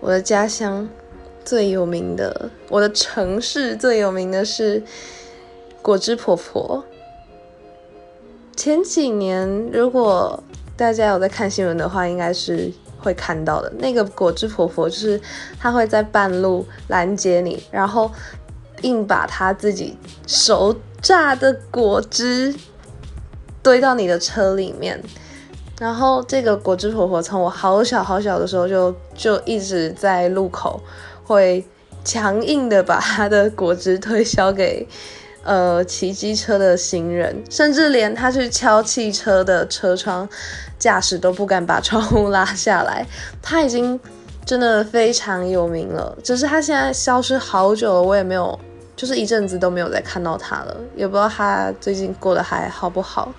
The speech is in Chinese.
我的家乡最有名的，我的城市最有名的是果汁婆婆。前几年，如果大家有在看新闻的话，应该是会看到的。那个果汁婆婆就是她会在半路拦截你，然后硬把她自己手榨的果汁堆到你的车里面。然后这个果汁婆婆从我好小好小的时候就就一直在路口会强硬的把她的果汁推销给。呃，骑机车的行人，甚至连他去敲汽车的车窗，驾驶都不敢把窗户拉下来。他已经真的非常有名了，只是他现在消失好久了，我也没有，就是一阵子都没有再看到他了，也不知道他最近过得还好不好。